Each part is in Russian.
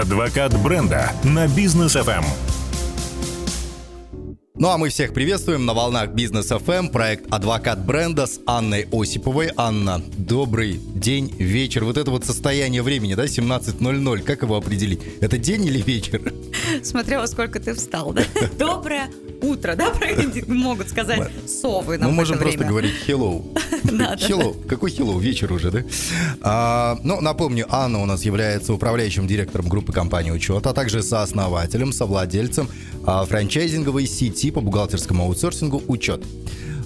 Адвокат бренда на бизнес FM. Ну а мы всех приветствуем на волнах Бизнес FM, проект «Адвокат бренда» с Анной Осиповой. Анна, добрый день, вечер. Вот это вот состояние времени, да, 17.00, как его определить? Это день или вечер? Смотря во сколько ты встал, да? Доброе утро, да, могут сказать совы Мы можем просто говорить hello. Hello. Какой hello? Вечер уже, да? А, ну, напомню, Анна у нас является управляющим директором группы компании «Учет», а также сооснователем, совладельцем а, франчайзинговой сети по бухгалтерскому аутсорсингу «Учет».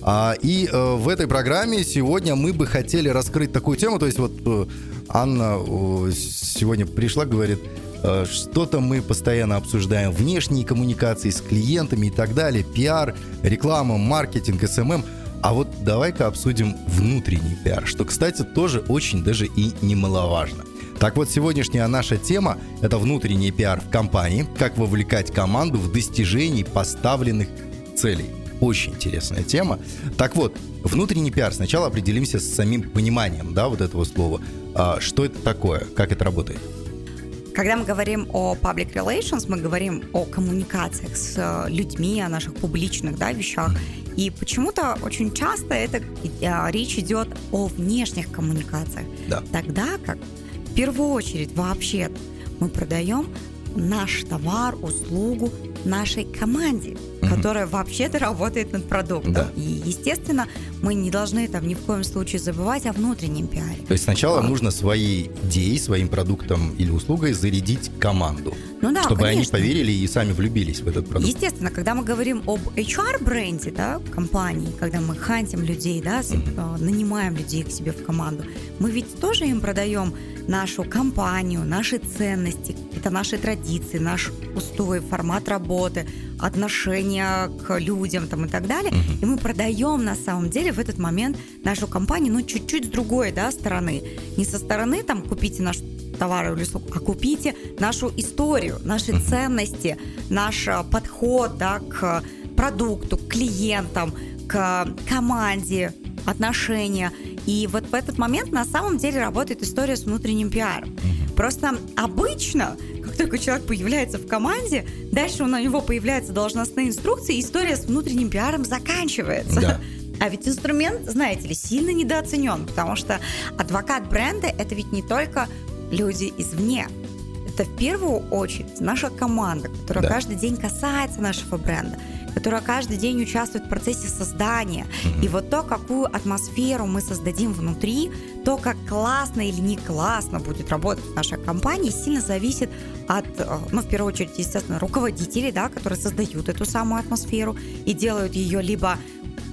А, и а, в этой программе сегодня мы бы хотели раскрыть такую тему, то есть вот э, Анна сегодня пришла, говорит, Э, что-то мы постоянно обсуждаем внешние коммуникации с клиентами и так далее, пиар, реклама, маркетинг, SMM. А вот давай-ка обсудим внутренний пиар, что, кстати, тоже очень даже и немаловажно. Так вот, сегодняшняя наша тема – это внутренний пиар в компании, как вовлекать команду в достижении поставленных целей. Очень интересная тема. Так вот, внутренний пиар. Сначала определимся с самим пониманием, да, вот этого слова. А, что это такое, как это работает? Когда мы говорим о public relations, мы говорим о коммуникациях с э, людьми, о наших публичных да, вещах. И почему-то очень часто это а, речь идет о внешних коммуникациях. Да. Тогда как в первую очередь вообще мы продаем наш товар, услугу нашей команде, угу. которая вообще-то работает над продуктом. Да. И, естественно, мы не должны там ни в коем случае забывать о внутреннем пиаре. То есть сначала а. нужно своей идеей, своим продуктом или услугой зарядить команду. Ну да, чтобы конечно. они поверили и сами влюбились в этот продукт. Естественно, когда мы говорим об HR-бренде, да, компании, когда мы хантим людей, да, uh-huh. нанимаем людей к себе в команду, мы ведь тоже им продаем нашу компанию, наши ценности, это наши традиции, наш устой, формат работы, отношения к людям там, и так далее. И мы продаем на самом деле в этот момент нашу компанию, ну, чуть-чуть с другой да, стороны. Не со стороны там купите наш товары или услуг, а купите нашу историю, наши ценности, наш а, подход да, к продукту, к клиентам, к команде, отношения. И вот в этот момент на самом деле работает история с внутренним пиаром. Просто обычно, как только человек появляется в команде, дальше у него появляются должностные инструкции, и история с внутренним пиаром заканчивается. Да. А ведь инструмент, знаете ли, сильно недооценен, потому что адвокат бренда это ведь не только люди извне. Это в первую очередь наша команда, которая да. каждый день касается нашего бренда, которая каждый день участвует в процессе создания. Mm-hmm. И вот то, какую атмосферу мы создадим внутри, то, как классно или не классно будет работать наша компания, сильно зависит от, э, ну, в первую очередь, естественно, руководителей, да, которые создают эту самую атмосферу и делают ее либо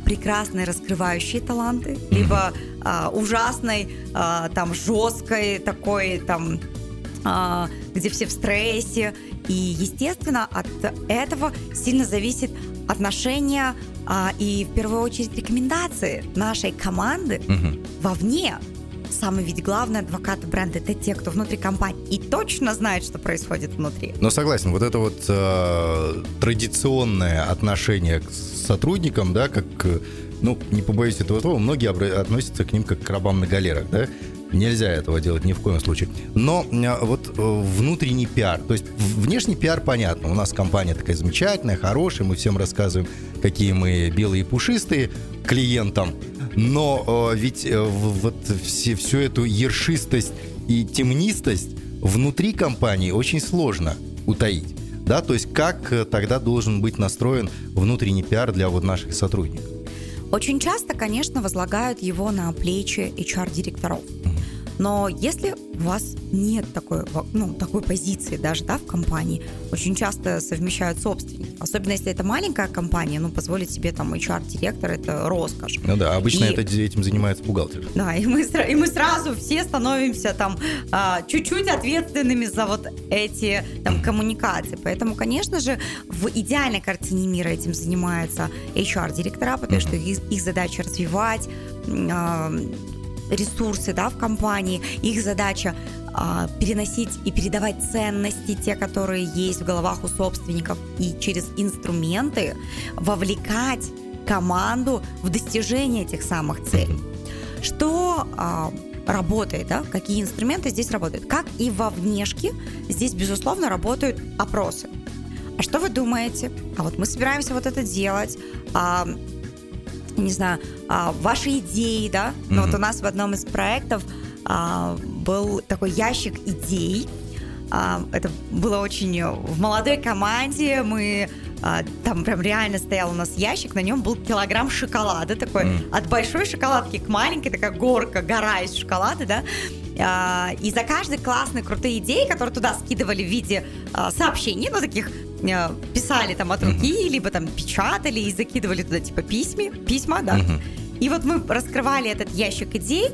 прекрасные раскрывающие таланты, либо а, ужасной, а, там, жесткой такой, там, где все в стрессе. И, естественно, от этого сильно зависит отношение а, и, в первую очередь, рекомендации нашей команды угу. вовне. Самый ведь главный адвокат бренда это те, кто внутри компании и точно знает, что происходит внутри. Но согласен, вот это вот э, традиционное отношение к сотрудникам, да, как ну, не побоюсь этого слова, многие относятся к ним как к рабам на галерах, да? Нельзя этого делать ни в коем случае. Но а, вот э, внутренний пиар, то есть внешний пиар понятно. У нас компания такая замечательная, хорошая, мы всем рассказываем, какие мы белые и пушистые клиентам. Но э, ведь э, вот все, всю эту ершистость и темнистость внутри компании очень сложно утаить. Да, то есть как тогда должен быть настроен внутренний пиар для вот наших сотрудников? Очень часто, конечно, возлагают его на плечи HR-директоров. Но если у вас нет такой, ну, такой позиции даже да, в компании, очень часто совмещают собственники. Особенно если это маленькая компания, ну, позволить себе там HR-директор – это роскошь. Ну да, обычно и, это, этим занимается бухгалтер. Да, и мы, и мы сразу все становимся там а, чуть-чуть ответственными за вот эти там коммуникации. Поэтому, конечно же, в идеальной картине мира этим занимаются HR-директора, потому что их, их задача развивать, а, ресурсы да, в компании, их задача а, переносить и передавать ценности, те, которые есть в головах у собственников, и через инструменты вовлекать команду в достижение этих самых целей. Что а, работает, да, какие инструменты здесь работают. Как и во внешке, здесь, безусловно, работают опросы. А что вы думаете? А вот мы собираемся вот это делать. А, не знаю, а, ваши идеи, да? Mm-hmm. Ну, вот у нас в одном из проектов а, был такой ящик идей. А, это было очень в молодой команде. Мы там прям реально стоял у нас ящик, на нем был килограмм шоколада такой, mm. от большой шоколадки к маленькой, такая горка, гора из шоколада, да. И за каждой классной, крутые идеи, которые туда скидывали в виде сообщений, ну, таких писали там от руки, mm-hmm. либо там печатали и закидывали туда типа письма, письма, да. Mm-hmm. И вот мы раскрывали этот ящик идей,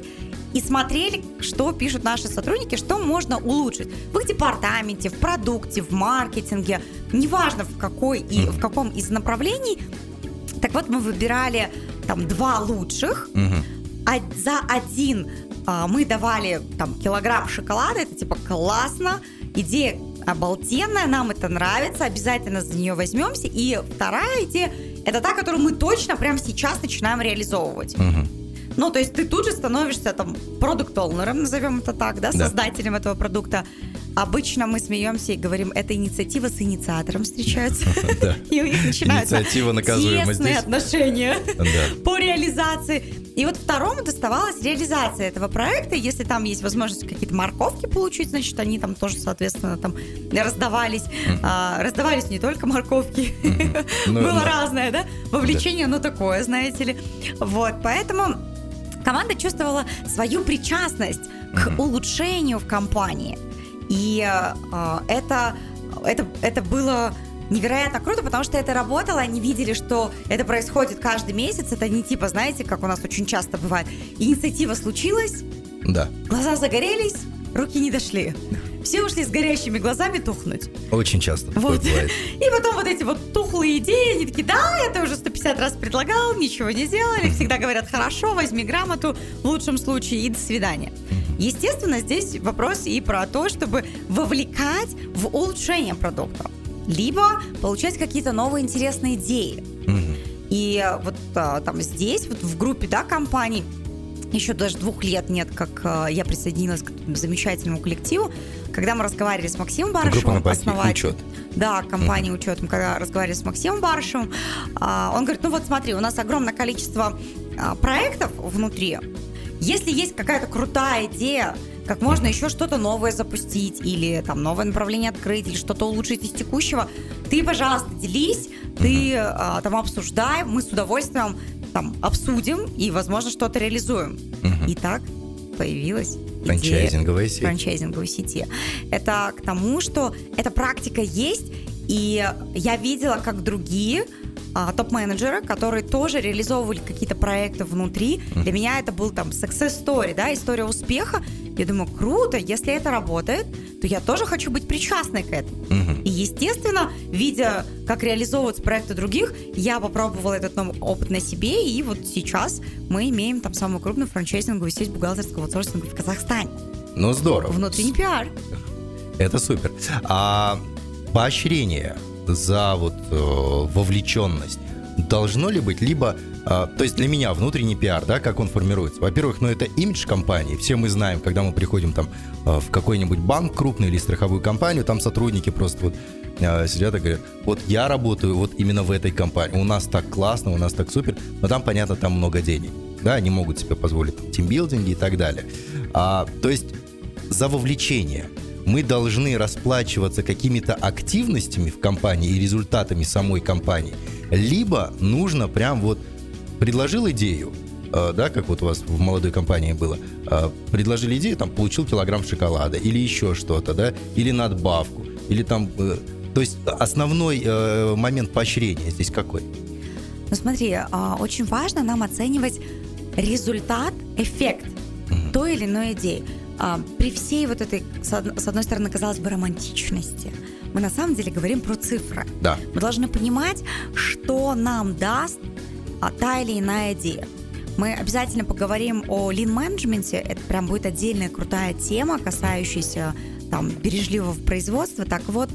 и смотрели, что пишут наши сотрудники, что можно улучшить в их департаменте, в продукте, в маркетинге, неважно в какой и в каком из направлений. Так вот, мы выбирали там два лучших, а за один а, мы давали там килограмм шоколада, это типа классно, идея обалденная, нам это нравится, обязательно за нее возьмемся. И вторая идея, это та, которую мы точно прямо сейчас начинаем реализовывать. Угу. Ну, то есть ты тут же становишься там продукт-олнером, назовем это так, да, создателем да. этого продукта. Обычно мы смеемся и говорим, эта инициатива с инициатором встречается. И у них начинаются тесные отношения по реализации. И вот второму доставалась реализация этого проекта. Если там есть возможность какие-то морковки получить, значит, они там тоже, соответственно, там раздавались. А, раздавались не только морковки. Ну, Было разное, да? Вовлечение, ну, такое, знаете ли. Вот, поэтому команда чувствовала свою причастность к улучшению в компании. И э, это, это, это было невероятно круто, потому что это работало, они видели, что это происходит каждый месяц, это не типа, знаете, как у нас очень часто бывает, инициатива случилась, да. глаза загорелись, руки не дошли. Все ушли с горящими глазами тухнуть. Очень часто вот. И потом вот эти вот тухлые идеи, они такие, да, это уже 150 раз предлагал, ничего не сделали. Всегда говорят, хорошо, возьми грамоту, в лучшем случае, и до свидания. Естественно, здесь вопрос и про то, чтобы вовлекать в улучшение продукта, либо получать какие-то новые интересные идеи. И вот а, там здесь, вот в группе да, компаний, еще даже двух лет нет, как а, я присоединилась к замечательному коллективу, когда мы разговаривали с Максимом Барышевым, основателем... Учет. Да, компании учетом, когда разговаривали с Максимом Барышевым, а, он говорит, ну вот смотри, у нас огромное количество проектов внутри, если есть какая-то крутая идея, как можно еще что-то новое запустить или там новое направление открыть или что-то улучшить из текущего, ты, пожалуйста, делись, ты а, там обсуждай, мы с удовольствием там обсудим и, возможно, что-то реализуем. uh И так появилась франчайзинговая сеть. франчайзинговой сети. Это к тому, что эта практика есть, и я видела, как другие а, топ-менеджеры, которые тоже реализовывали какие-то проекты внутри. Для меня это был там success story, да, история успеха. Я думаю, круто, если это работает, то я тоже хочу быть причастной к этому. И, естественно, видя, как реализовываются проекты других, я попробовала этот новый опыт на себе, и вот сейчас мы имеем там самую крупную франчайзинговую сеть бухгалтерского аутсорсинга в Казахстане. Ну, здорово. Внутренний пиар. Это супер. А поощрение – за вот э, вовлеченность должно ли быть либо э, то есть для меня внутренний пиар, да, как он формируется. Во-первых, ну это имидж компании. Все мы знаем, когда мы приходим там э, в какой-нибудь банк крупный или страховую компанию, там сотрудники просто вот э, сидят и говорят, вот я работаю вот именно в этой компании, у нас так классно, у нас так супер, но там, понятно, там много денег, да, они могут себе позволить там, тимбилдинги и так далее. А, то есть за вовлечение – мы должны расплачиваться какими-то активностями в компании и результатами самой компании, либо нужно прям вот предложил идею, э, да, как вот у вас в молодой компании было, э, предложили идею, там, получил килограмм шоколада или еще что-то, да, или надбавку, или там, э, то есть основной момент поощрения здесь какой? Ну смотри, а, очень важно нам оценивать результат, эффект той или иной идеи. А, при всей вот этой, с одной стороны, казалось бы, романтичности, мы на самом деле говорим про цифры. Да. Мы должны понимать, что нам даст а, та или иная идея. Мы обязательно поговорим о лин-менеджменте. Это прям будет отдельная крутая тема, касающаяся там бережливого производства. Так вот,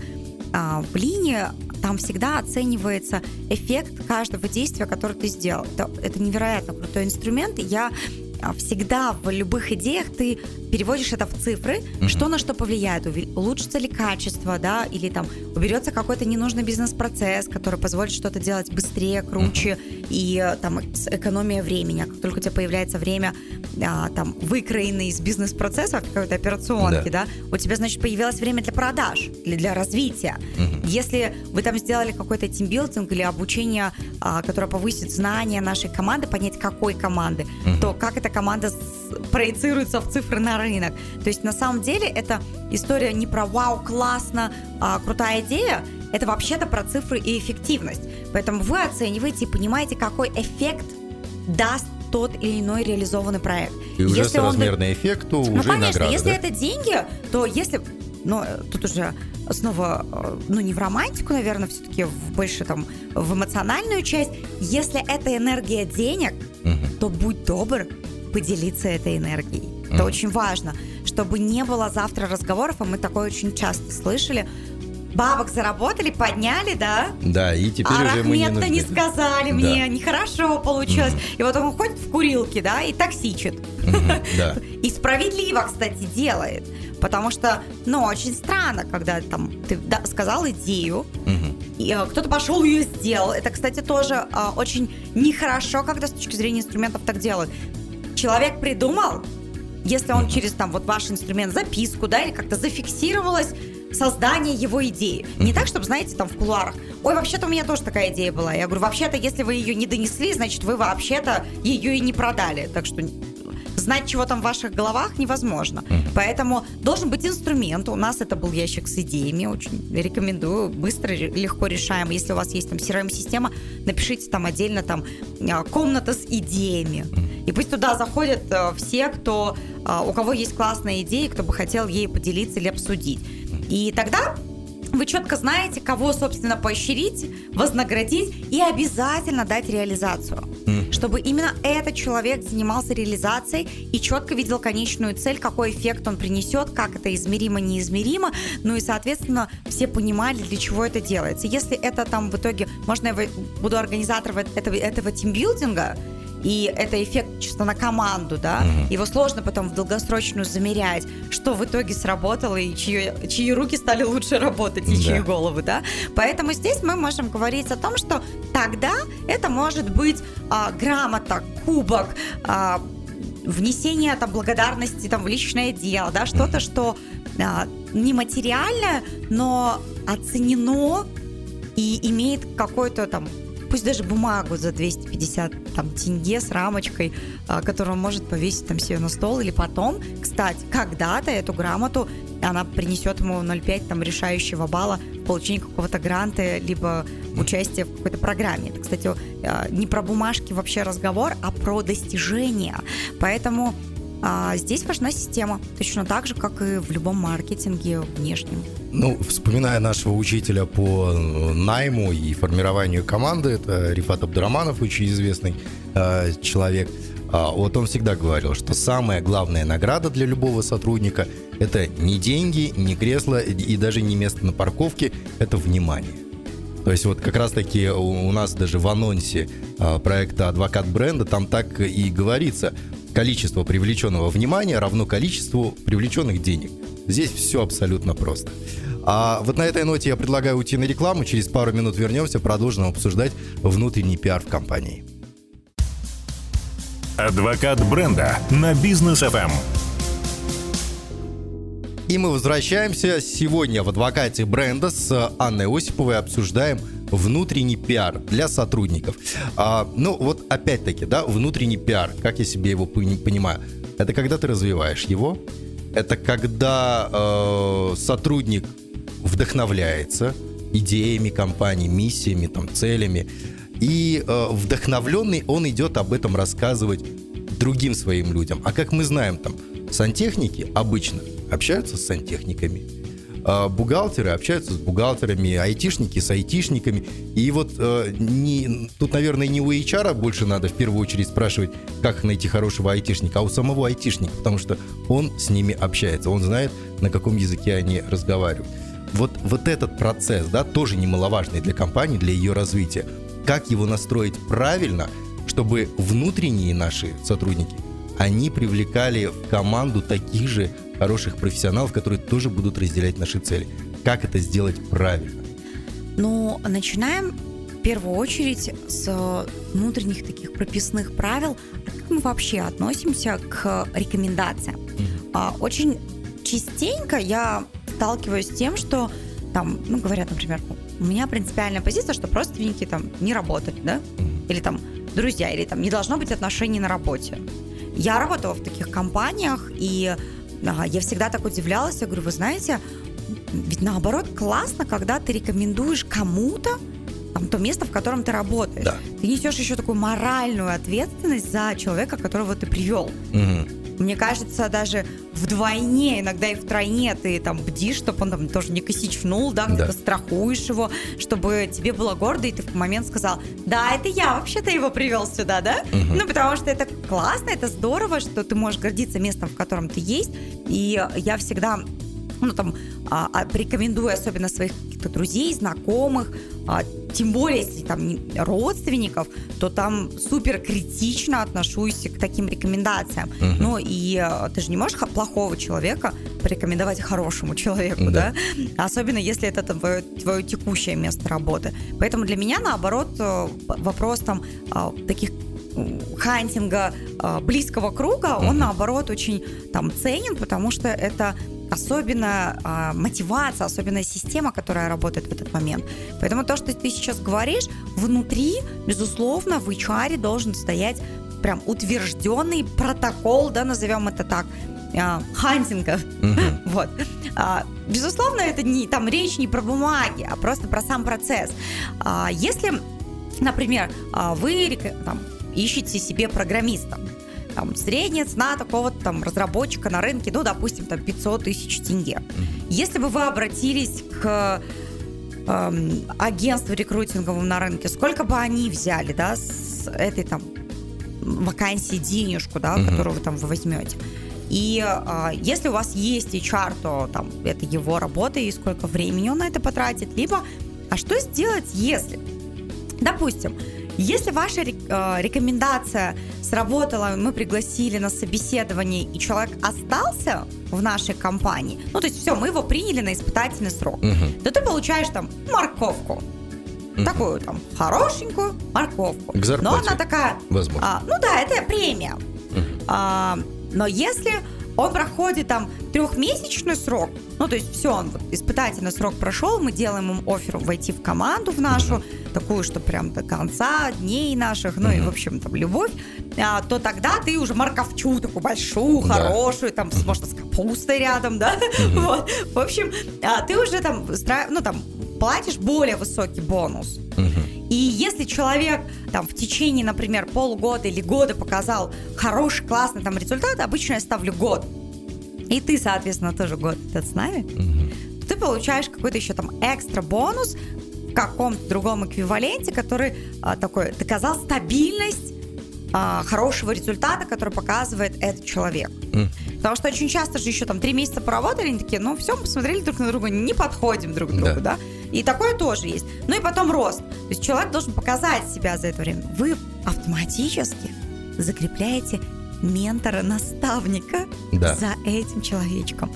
а, в линии там всегда оценивается эффект каждого действия, которое ты сделал. Это, это невероятно крутой инструмент. Я а, всегда в любых идеях ты переводишь это в цифры, угу. что на что повлияет, улучшится ли качество, да, или там уберется какой-то ненужный бизнес-процесс, который позволит что-то делать быстрее, круче угу. и э, там экономия времени. А как только у тебя появляется время а, там выкроенное из бизнес-процессов какой-то операционки, да. да, у тебя значит появилось время для продаж, или для развития. Угу. Если вы там сделали какой-то тимбилдинг или обучение, а, которое повысит знания нашей команды, понять какой команды, угу. то как эта команда проецируется в цифры на рынок. То есть на самом деле это история не про вау, классно, а, крутая идея, это вообще-то про цифры и эффективность. Поэтому вы оцениваете и понимаете, какой эффект даст тот или иной реализованный проект. И уже если соразмерный он... эффект, то ну, уже конечно, награда, если да? это деньги, то если... Ну, тут уже снова, э, ну, не в романтику, наверное, все-таки в больше там в эмоциональную часть. Если это энергия денег, угу. то будь добр, поделиться этой энергией. Это mm. очень важно, чтобы не было завтра разговоров, а мы такое очень часто слышали. Бабок заработали, подняли, да? Да, и теперь а уже мы не нужны. не сказали да. мне, нехорошо получилось. Mm. И вот он ходит в курилке, да, и токсичит. Mm-hmm, да. И справедливо, кстати, делает. Потому что, ну, очень странно, когда там ты да, сказал идею, угу. и э, кто-то пошел ее сделал. Это, кстати, тоже э, очень нехорошо, когда с точки зрения инструментов так делают человек придумал, если он через там вот ваш инструмент записку, да, или как-то зафиксировалось создание его идеи. Не так, чтобы, знаете, там в кулуарах, ой, вообще-то у меня тоже такая идея была. Я говорю, вообще-то, если вы ее не донесли, значит, вы вообще-то ее и не продали. Так что знать, чего там в ваших головах, невозможно. Mm-hmm. Поэтому должен быть инструмент. У нас это был ящик с идеями. Очень рекомендую. Быстро, легко решаем. Если у вас есть там CRM-система, напишите там отдельно там а, комната с идеями. Mm-hmm. И пусть туда заходят э, все, кто, а, у кого есть классная идея, кто бы хотел ей поделиться или обсудить. И тогда вы четко знаете, кого, собственно, поощрить, вознаградить и обязательно дать реализацию. Mm. Чтобы именно этот человек занимался реализацией и четко видел конечную цель, какой эффект он принесет, как это измеримо, неизмеримо, ну и, соответственно, все понимали, для чего это делается. Если это там в итоге, можно я буду организатором этого, этого тимбилдинга, и это эффект чисто на команду, да, угу. его сложно потом в долгосрочную замерять, что в итоге сработало и чьи, чьи руки стали лучше работать и да. чьи головы, да. Поэтому здесь мы можем говорить о том, что тогда это может быть а, грамота, кубок, а, внесение там благодарности там в личное дело, да, что-то, что а, нематериальное, но оценено и имеет какой-то там пусть даже бумагу за 250 там, тенге с рамочкой, а, которую он может повесить там себе на стол, или потом, кстати, когда-то эту грамоту она принесет ему 0,5 там решающего балла в получении какого-то гранта, либо участие в какой-то программе. Это, кстати, а, не про бумажки вообще разговор, а про достижения. Поэтому а здесь важна система, точно так же, как и в любом маркетинге внешнем. Ну, вспоминая нашего учителя по э, найму и формированию команды, это Рифат Абдураманов, очень известный э, человек, э, вот он всегда говорил, что самая главная награда для любого сотрудника – это не деньги, не кресло и даже не место на парковке, это внимание. То есть вот как раз-таки у нас даже в анонсе э, проекта «Адвокат бренда» там так и говорится – количество привлеченного внимания равно количеству привлеченных денег. Здесь все абсолютно просто. А вот на этой ноте я предлагаю уйти на рекламу. Через пару минут вернемся, продолжим обсуждать внутренний пиар в компании. Адвокат бренда на бизнес FM. И мы возвращаемся. Сегодня в адвокате бренда с Анной Осиповой обсуждаем внутренний пиар для сотрудников. А, ну, вот опять-таки, да, внутренний пиар, как я себе его понимаю, это когда ты развиваешь его, это когда э, сотрудник вдохновляется идеями компании, миссиями, там, целями, и э, вдохновленный он идет об этом рассказывать другим своим людям. А как мы знаем, там, сантехники обычно общаются с сантехниками, бухгалтеры общаются с бухгалтерами, айтишники с айтишниками. И вот э, не, тут, наверное, не у HR больше надо в первую очередь спрашивать, как найти хорошего айтишника, а у самого айтишника, потому что он с ними общается, он знает, на каком языке они разговаривают. Вот, вот этот процесс, да, тоже немаловажный для компании, для ее развития. Как его настроить правильно, чтобы внутренние наши сотрудники они привлекали в команду таких же хороших профессионалов, которые тоже будут разделять наши цели. Как это сделать правильно? Ну, начинаем в первую очередь с внутренних таких прописных правил, а как мы вообще относимся к рекомендациям. Mm-hmm. Очень частенько я сталкиваюсь с тем, что там, ну, говорят, например, у меня принципиальная позиция, что родственники там не работают, да, или там друзья, или там не должно быть отношений на работе. Я работала в таких компаниях, и а, я всегда так удивлялась, я говорю, вы знаете, ведь наоборот классно, когда ты рекомендуешь кому-то там, то место, в котором ты работаешь. Да. Ты несешь еще такую моральную ответственность за человека, которого ты привел. Угу. Мне кажется, даже вдвойне, иногда и втройне ты там бдишь, чтобы он там тоже не косичнул, да, да. страхуешь его, чтобы тебе было гордо, и ты в момент сказал, да, это я вообще-то его привел сюда, да? Угу. Ну, потому что это классно, это здорово, что ты можешь гордиться местом, в котором ты есть, и я всегда ну, там, а, а, рекомендую особенно своих каких-то друзей, знакомых, а, тем более, если там родственников, то там супер критично отношусь к таким рекомендациям. Угу. Ну, и а, ты же не можешь плохого человека порекомендовать хорошему человеку, да? да? Особенно, если это твое, твое текущее место работы. Поэтому для меня, наоборот, э, вопрос там а, таких хантинга близкого круга, он наоборот очень там ценен, потому что это особенно а, мотивация, особенная система, которая работает в этот момент. Поэтому то, что ты сейчас говоришь, внутри, безусловно, в HR должен стоять прям утвержденный протокол, да, назовем это так, а, хантинга. Mm-hmm. вот. А, безусловно, это не там речь не про бумаги, а просто про сам процесс. А, если, например, а, вы там, ищете себе программиста, там средняя цена такого-то там разработчика на рынке, ну, допустим, там 500 тысяч тенге. Если бы вы обратились к эм, агентству рекрутинговому на рынке, сколько бы они взяли, да, с этой там вакансии денежку, да, uh-huh. которую вы там вы возьмете. И э, если у вас есть HR, то там это его работа и сколько времени он на это потратит. Либо, а что сделать, если, допустим, если ваша э, рекомендация сработала, мы пригласили на собеседование, и человек остался в нашей компании, ну, то есть все, мы его приняли на испытательный срок, угу. то ты получаешь там морковку. Угу. Такую там хорошенькую морковку. К зарплате. Но она такая... Возможно. А, ну да, это премия. Угу. А, но если он проходит там трехмесячный срок, ну, то есть все, он вот испытательный срок прошел, мы делаем ему офер войти в команду в нашу, mm-hmm. такую, что прям до конца дней наших, ну, mm-hmm. и, в общем, там, любовь, а, то тогда ты уже морковчу такую большую, да. хорошую, там, mm-hmm. может, с капустой рядом, да, mm-hmm. вот, в общем, а, ты уже там, ну, там, платишь более высокий бонус. Угу. И если человек там в течение, например, полугода или года показал хороший, классный там результат, обычно я ставлю год. И ты, соответственно, тоже год этот с нами, угу. ты получаешь какой-то еще там экстра бонус в каком-то другом эквиваленте, который а, такой доказал стабильность а, хорошего результата, который показывает этот человек. Mm. Потому что очень часто же еще там три месяца поработали, они такие, ну все, посмотрели друг на друга, не подходим друг к другу, да. да? И такое тоже есть. Ну и потом рост. То есть человек должен показать себя за это время. Вы автоматически закрепляете ментора-наставника да. за этим человечком.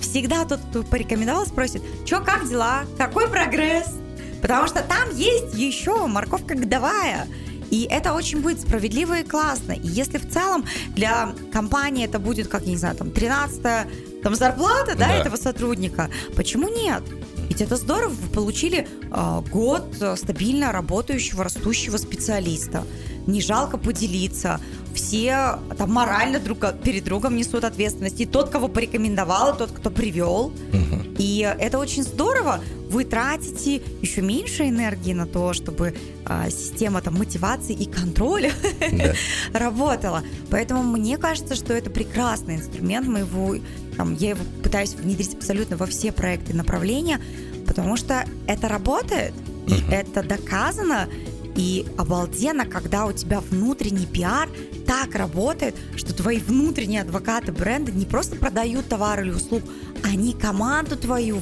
Всегда тот, кто порекомендовал, спросит, что, как дела, какой прогресс? Потому что там есть еще морковка годовая. И это очень будет справедливо и классно. И если в целом для компании это будет, как, я не знаю, там 13 там зарплата, да, да. этого сотрудника, почему нет? Ведь это здорово, вы получили э, год стабильно работающего, растущего специалиста. Не жалко поделиться. Все там морально друг перед другом несут ответственность. И тот, кого порекомендовал, и тот, кто привел. Угу. И это очень здорово. Вы тратите еще меньше энергии на то, чтобы э, система там, мотивации и контроля да. работала. Поэтому мне кажется, что это прекрасный инструмент. Мы его там, я его пытаюсь внедрить абсолютно во все проекты и направления, потому что это работает, и uh-huh. это доказано, и обалденно, когда у тебя внутренний пиар так работает, что твои внутренние адвокаты бренда не просто продают товар или услуг, они команду твою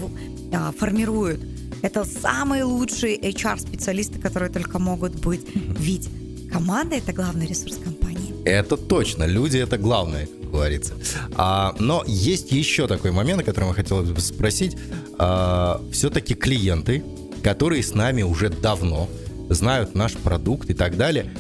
а, формируют. Это самые лучшие HR-специалисты, которые только могут быть. Ведь команда – это главный ресурс компании. Это точно. Люди это главное, как говорится. А, но есть еще такой момент, о котором я хотел бы спросить. А, все-таки клиенты, которые с нами уже давно, знают наш продукт и так далее,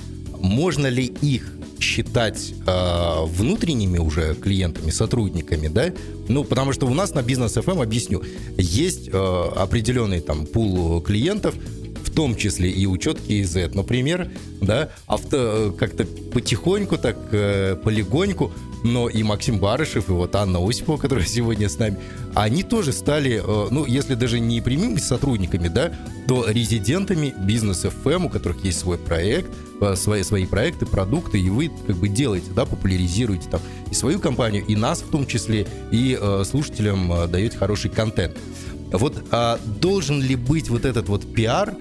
можно ли их считать э, внутренними уже клиентами, сотрудниками, да? Ну, потому что у нас на бизнес FM, объясню, есть э, определенный там пул клиентов, в том числе и учет KZ, например, да, авто как-то потихоньку, так э, полегоньку, но и Максим Барышев, и вот Анна Осипова, которая сегодня с нами, они тоже стали, э, ну, если даже не прямыми сотрудниками, да, то резидентами бизнес FM, у которых есть свой проект, э, свои, свои проекты, продукты, и вы как бы делаете, да, популяризируете там и свою компанию, и нас в том числе, и э, слушателям э, даете хороший контент. Вот а, должен ли быть вот этот вот пиар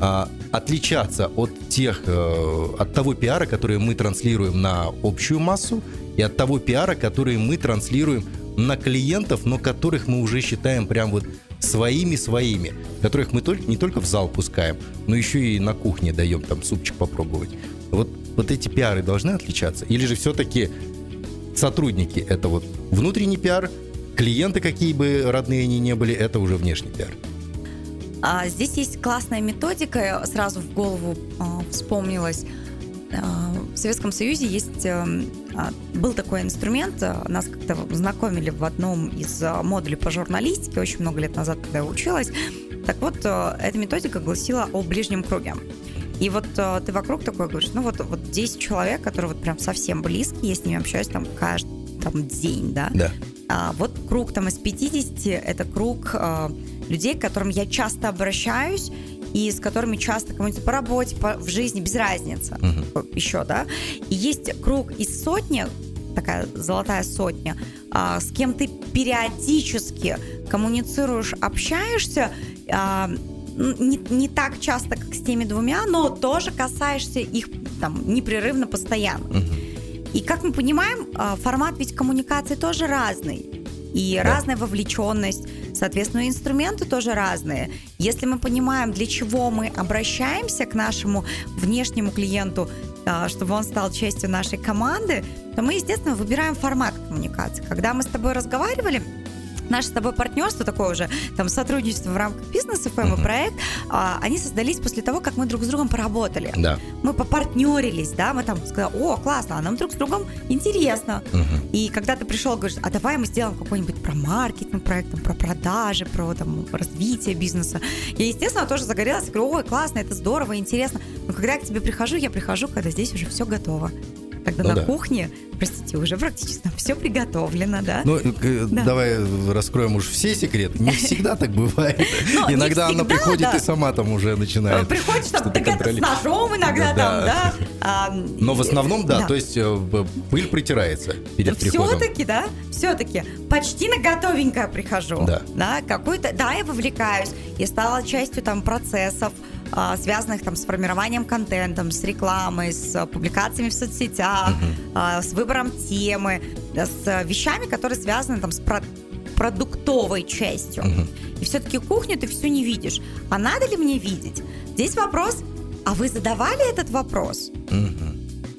а, отличаться от тех, э, от того пиара, который мы транслируем на общую массу, и от того пиара, который мы транслируем на клиентов, но которых мы уже считаем прям вот своими-своими, которых мы только, не только в зал пускаем, но еще и на кухне даем там супчик попробовать. Вот, вот эти пиары должны отличаться? Или же все-таки сотрудники — это вот внутренний пиар, клиенты, какие бы родные они не были, это уже внешний пиар? А, здесь есть классная методика, сразу в голову а, вспомнилась. А, в Советском Союзе есть эм, был такой инструмент, а, нас как-то знакомили в одном из модулей по журналистике очень много лет назад, когда я училась. Так вот, эта методика гласила о ближнем круге. И вот ты вокруг такой говоришь, ну вот, вот 10 человек, которые вот прям совсем близкие, я с ними общаюсь там каждый там, день, да? Да. А вот круг там из 50, это круг а, людей, к которым я часто обращаюсь, и с которыми часто кому-нибудь по работе, по, в жизни, без разницы uh-huh. еще, да. И есть круг из сотни, такая золотая сотня, а, с кем ты периодически коммуницируешь, общаешься, а, не, не так часто, как с теми двумя, но тоже касаешься их там непрерывно, постоянно. Uh-huh. И как мы понимаем, а, формат ведь коммуникации тоже разный и да. разная вовлеченность. Соответственно, инструменты тоже разные. Если мы понимаем, для чего мы обращаемся к нашему внешнему клиенту, а, чтобы он стал частью нашей команды, то мы, естественно, выбираем формат коммуникации. Когда мы с тобой разговаривали, наше с тобой партнерство, такое уже там сотрудничество в рамках бизнеса, ФМ проект, а, они создались после того, как мы друг с другом поработали. Да. Мы попартнерились, да, мы там сказали, о, классно, а нам друг с другом интересно. Угу. И когда ты пришел, говоришь, а давай мы сделаем какой-нибудь про маркетинг проект, там, про продажи, про там, развитие бизнеса. Я, естественно, тоже загорелась, говорю, ой, классно, это здорово, интересно. Но когда я к тебе прихожу, я прихожу, когда здесь уже все готово. Когда ну, на да. кухне, простите, уже практически все приготовлено, да? Ну, э, да. давай раскроем уж все секреты. Не всегда так бывает. Ну, иногда она приходит и сама там уже начинает. Там, так это с ножом иногда там, да. А, Но в основном, да, то есть э, пыль притирается перед приходом. Все-таки, да, все-таки почти на готовенькое прихожу. Да. Да, какую-то, да, я вовлекаюсь. Я стала частью там процессов, связанных там с формированием контентом, с рекламой, с публикациями в соцсетях, uh-huh. с выбором темы, с вещами, которые связаны там с про- продуктовой частью. Uh-huh. И все-таки кухню ты все не видишь. А надо ли мне видеть? Здесь вопрос, а вы задавали этот вопрос? Uh-huh.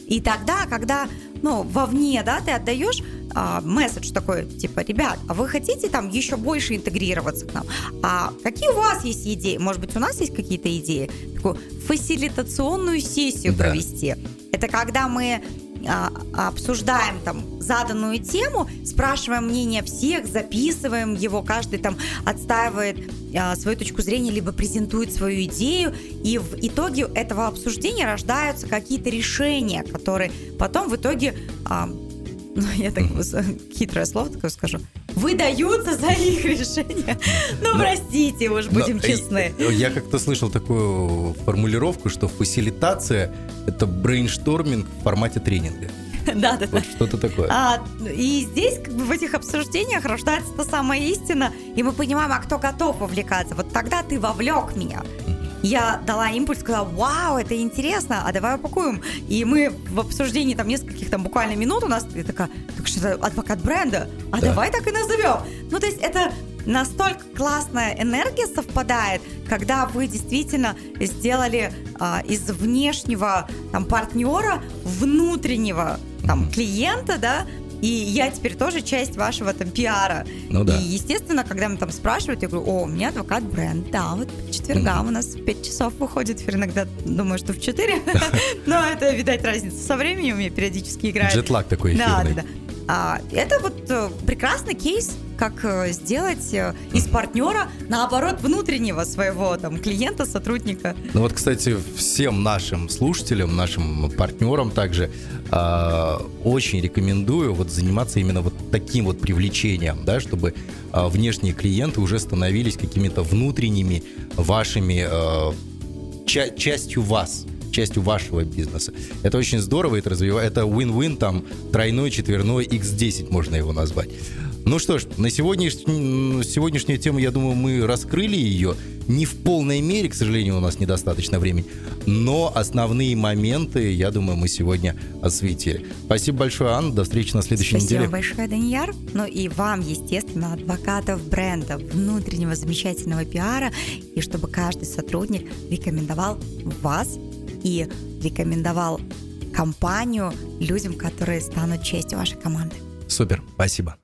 И тогда, когда ну, вовне, да, ты отдаешь а, месседж такой, типа, ребят, а вы хотите там еще больше интегрироваться к нам? А какие у вас есть идеи? Может быть, у нас есть какие-то идеи? Такую фасилитационную сессию да. провести. Это когда мы а, обсуждаем там заданную тему, спрашиваем мнение всех, записываем его, каждый там отстаивает а, свою точку зрения, либо презентует свою идею, и в итоге этого обсуждения рождаются какие-то решения, которые потом в итоге а, ну, я так хитрое слово такое скажу, выдаются за их решение. Ну, но, простите, уж будем но, честны. Я как-то слышал такую формулировку, что фасилитация — это брейншторминг в формате тренинга. Да, да, вот да. Что-то такое. А, и здесь, как бы в этих обсуждениях рождается та самая истина, и мы понимаем, а кто готов вовлекаться. Вот тогда ты вовлек меня. Я дала импульс, сказала, вау, это интересно, а давай упакуем. И мы в обсуждении там нескольких там буквально минут у нас я такая, так что это адвокат бренда, а да. давай так и назовем. Ну, то есть это настолько классная энергия совпадает, когда вы действительно сделали а, из внешнего там, партнера внутреннего там, клиента, да, и я теперь тоже часть вашего там пиара. Ну да. И, естественно, когда мы там спрашивают, я говорю, о, у меня адвокат бренд. Да, вот по четвергам mm-hmm. у нас в 5 часов выходит, теперь иногда думаю, что в 4. Но это, видать, разница со временем, у меня периодически играет. Джетлаг такой эфирный. Да, да, да. Это вот э, прекрасный кейс, как э, сделать э, из партнера, наоборот, внутреннего своего там клиента, сотрудника. Ну вот, кстати, всем нашим слушателям, нашим партнерам также э, очень рекомендую вот заниматься именно вот таким вот привлечением, да, чтобы э, внешние клиенты уже становились какими-то внутренними вашими э, ча- частью вас частью вашего бизнеса. Это очень здорово, это развивает, это win-win, там, тройной, четверной, x10 можно его назвать. Ну что ж, на сегодняшний, сегодняшнюю тему, я думаю, мы раскрыли ее. Не в полной мере, к сожалению, у нас недостаточно времени, но основные моменты, я думаю, мы сегодня осветили. Спасибо большое, Анна. До встречи на следующей Спасибо неделе. Спасибо большое, Данияр. Ну и вам, естественно, адвокатов бренда, внутреннего замечательного пиара, и чтобы каждый сотрудник рекомендовал вас и рекомендовал компанию людям, которые станут частью вашей команды. Супер, спасибо.